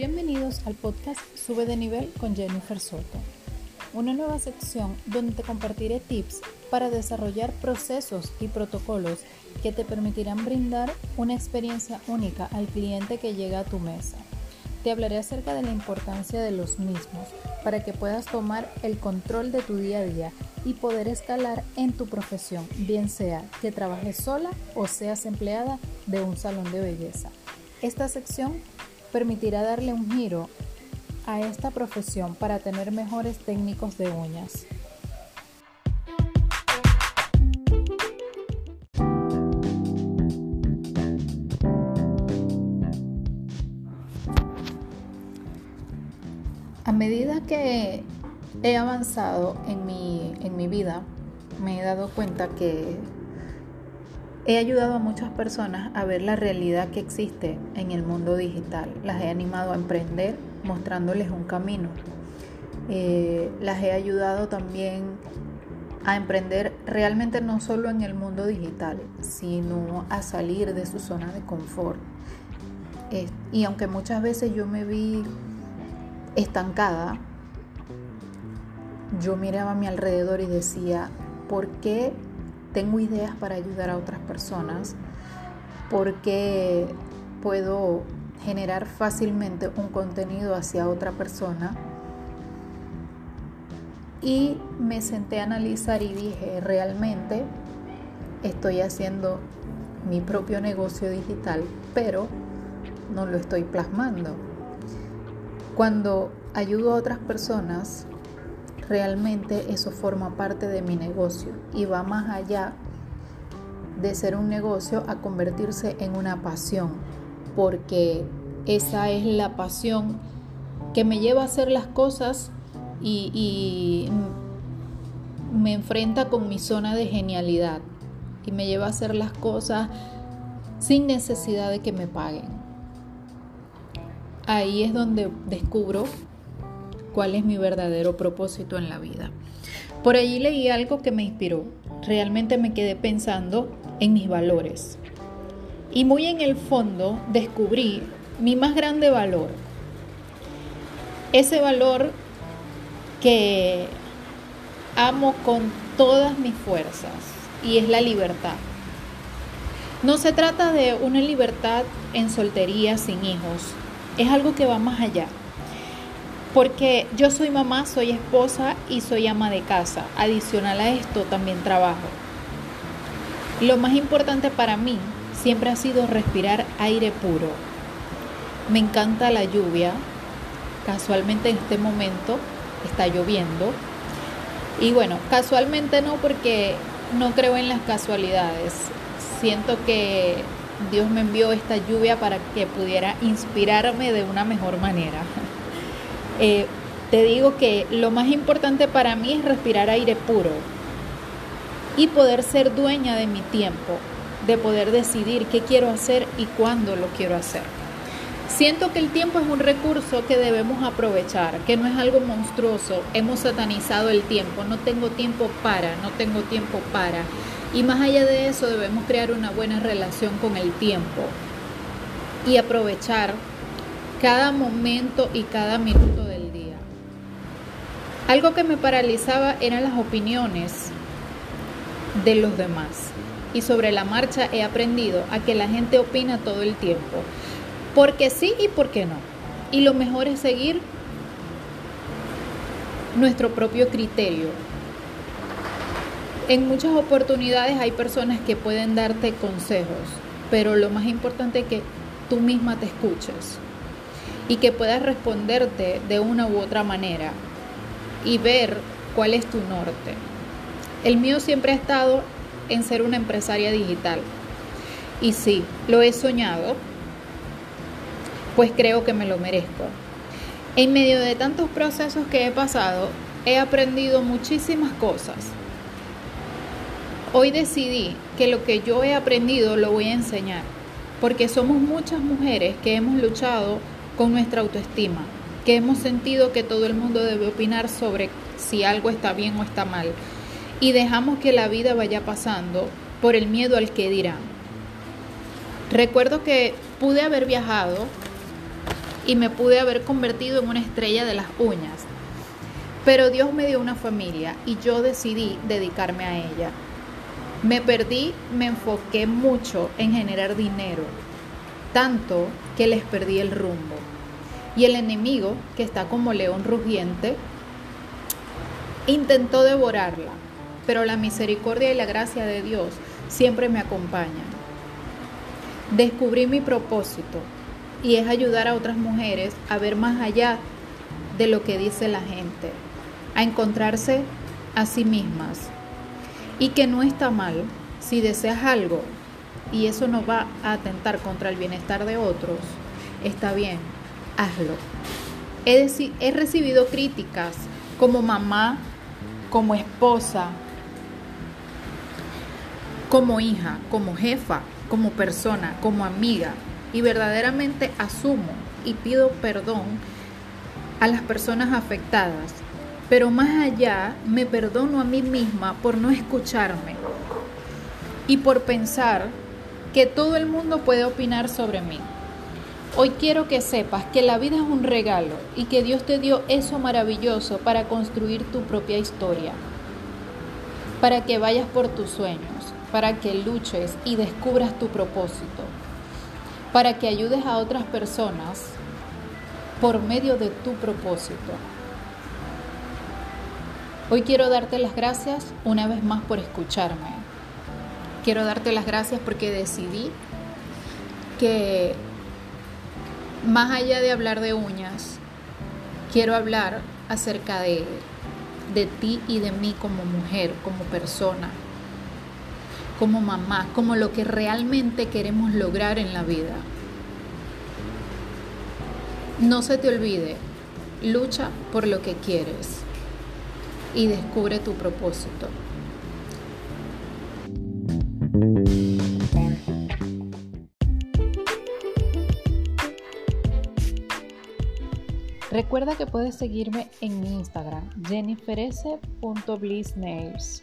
Bienvenidos al podcast Sube de nivel con Jennifer Soto, una nueva sección donde te compartiré tips para desarrollar procesos y protocolos que te permitirán brindar una experiencia única al cliente que llega a tu mesa. Te hablaré acerca de la importancia de los mismos para que puedas tomar el control de tu día a día y poder escalar en tu profesión, bien sea que trabajes sola o seas empleada de un salón de belleza. Esta sección permitirá darle un giro a esta profesión para tener mejores técnicos de uñas. A medida que he avanzado en mi, en mi vida, me he dado cuenta que He ayudado a muchas personas a ver la realidad que existe en el mundo digital. Las he animado a emprender mostrándoles un camino. Eh, las he ayudado también a emprender realmente no solo en el mundo digital, sino a salir de su zona de confort. y aunque muchas veces yo me vi estancada, yo miraba a mi alrededor y decía, ¿por qué tengo ideas para ayudar a otras personas, porque puedo generar fácilmente un contenido hacia otra persona. Y me senté a analizar y dije, realmente estoy haciendo mi propio negocio digital, pero no lo estoy plasmando. Cuando ayudo a otras personas, realmente eso forma parte de mi negocio y va más allá de ser un negocio a convertirse en una pasión, porque esa es la pasión que me lleva a hacer las cosas y, me enfrenta con mi zona de genialidad y me lleva a hacer las cosas sin necesidad de que me paguen. Ahí es donde descubro cuál es mi verdadero propósito en la vida. Por allí leí algo que me inspiró. Realmente me quedé pensando en mis valores. Y muy en el fondo descubrí mi más grande valor. Ese valor que amo con todas mis fuerzas y es la libertad. No se trata de una libertad en soltería sin hijos, es algo que va más allá porque yo soy mamá, soy esposa y soy ama de casa. Adicional a esto también trabajo. Lo más importante para mí siempre ha sido respirar aire puro. Me encanta la lluvia. Casualmente en este momento está lloviendo. Y bueno, casualmente no porque no creo en las casualidades. Siento que Dios me envió esta lluvia para que pudiera inspirarme de una mejor manera. Eh, te digo que lo más importante para mí es respirar aire puro y poder ser dueña de mi tiempo, de poder decidir qué quiero hacer y cuándo lo quiero hacer. Siento que el tiempo es un recurso que debemos aprovechar, que no es algo monstruoso. Hemos satanizado el tiempo, no tengo tiempo para, no tengo tiempo para. Y más allá de eso debemos crear una buena relación con el tiempo y aprovechar cada momento y cada minuto. Algo que me paralizaba eran las opiniones de los demás. Y sobre la marcha he aprendido a que la gente opina todo el tiempo. Porque sí y porque no. Y lo mejor es seguir nuestro propio criterio. En muchas oportunidades hay personas que pueden darte consejos, pero lo más importante es que tú misma te escuches y que puedas responderte de una u otra manera y ver cuál es tu norte. El mío siempre ha estado en ser una empresaria digital. Y sí, lo he soñado, pues creo que me lo merezco. En medio de tantos procesos que he pasado, he aprendido muchísimas cosas. Hoy decidí que lo que yo he aprendido lo voy a enseñar, porque somos muchas mujeres que hemos luchado con nuestra autoestima, que hemos sentido que todo el mundo debe opinar sobre si algo está bien o está mal, y dejamos que la vida vaya pasando por el miedo al que dirán. Recuerdo que pude haber viajado y me pude haber convertido en una estrella de las uñas. Pero Dios me dio una familia y yo decidí dedicarme a ella. Me perdí, me enfoqué mucho en generar dinero, tanto que les perdí el rumbo. Y el enemigo, que está como león rugiente, intentó devorarla, pero la misericordia y la gracia de Dios siempre me acompañan. Descubrí mi propósito y es ayudar a otras mujeres a ver más allá de lo que dice la gente, a encontrarse a sí mismas. Y que no está mal si deseas algo y eso no va a atentar contra el bienestar de otros, está bien, hazlo. He, he recibido críticas como mamá, como esposa, como hija, como jefa, como persona, como amiga y verdaderamente asumo y pido perdón a las personas afectadas pero más allá me perdono a mí misma por no escucharme y por pensar que todo el mundo puede opinar sobre mí. Hoy quiero que sepas que la vida es un regalo y que Dios te dio eso maravilloso para construir tu propia historia, para que vayas por tus sueños, para que luches y descubras tu propósito, para que ayudes a otras personas por medio de tu propósito. Hoy quiero darte las gracias una vez más por escucharme. Quiero darte las gracias porque decidí que más allá de hablar de uñas, quiero hablar acerca de, de ti y de mí como mujer, como persona, como mamá, como lo que realmente queremos lograr en la vida. No se te olvide, lucha por lo que quieres y descubre tu propósito. Recuerda que puedes seguirme en mi Instagram, jenniferese.blissnails.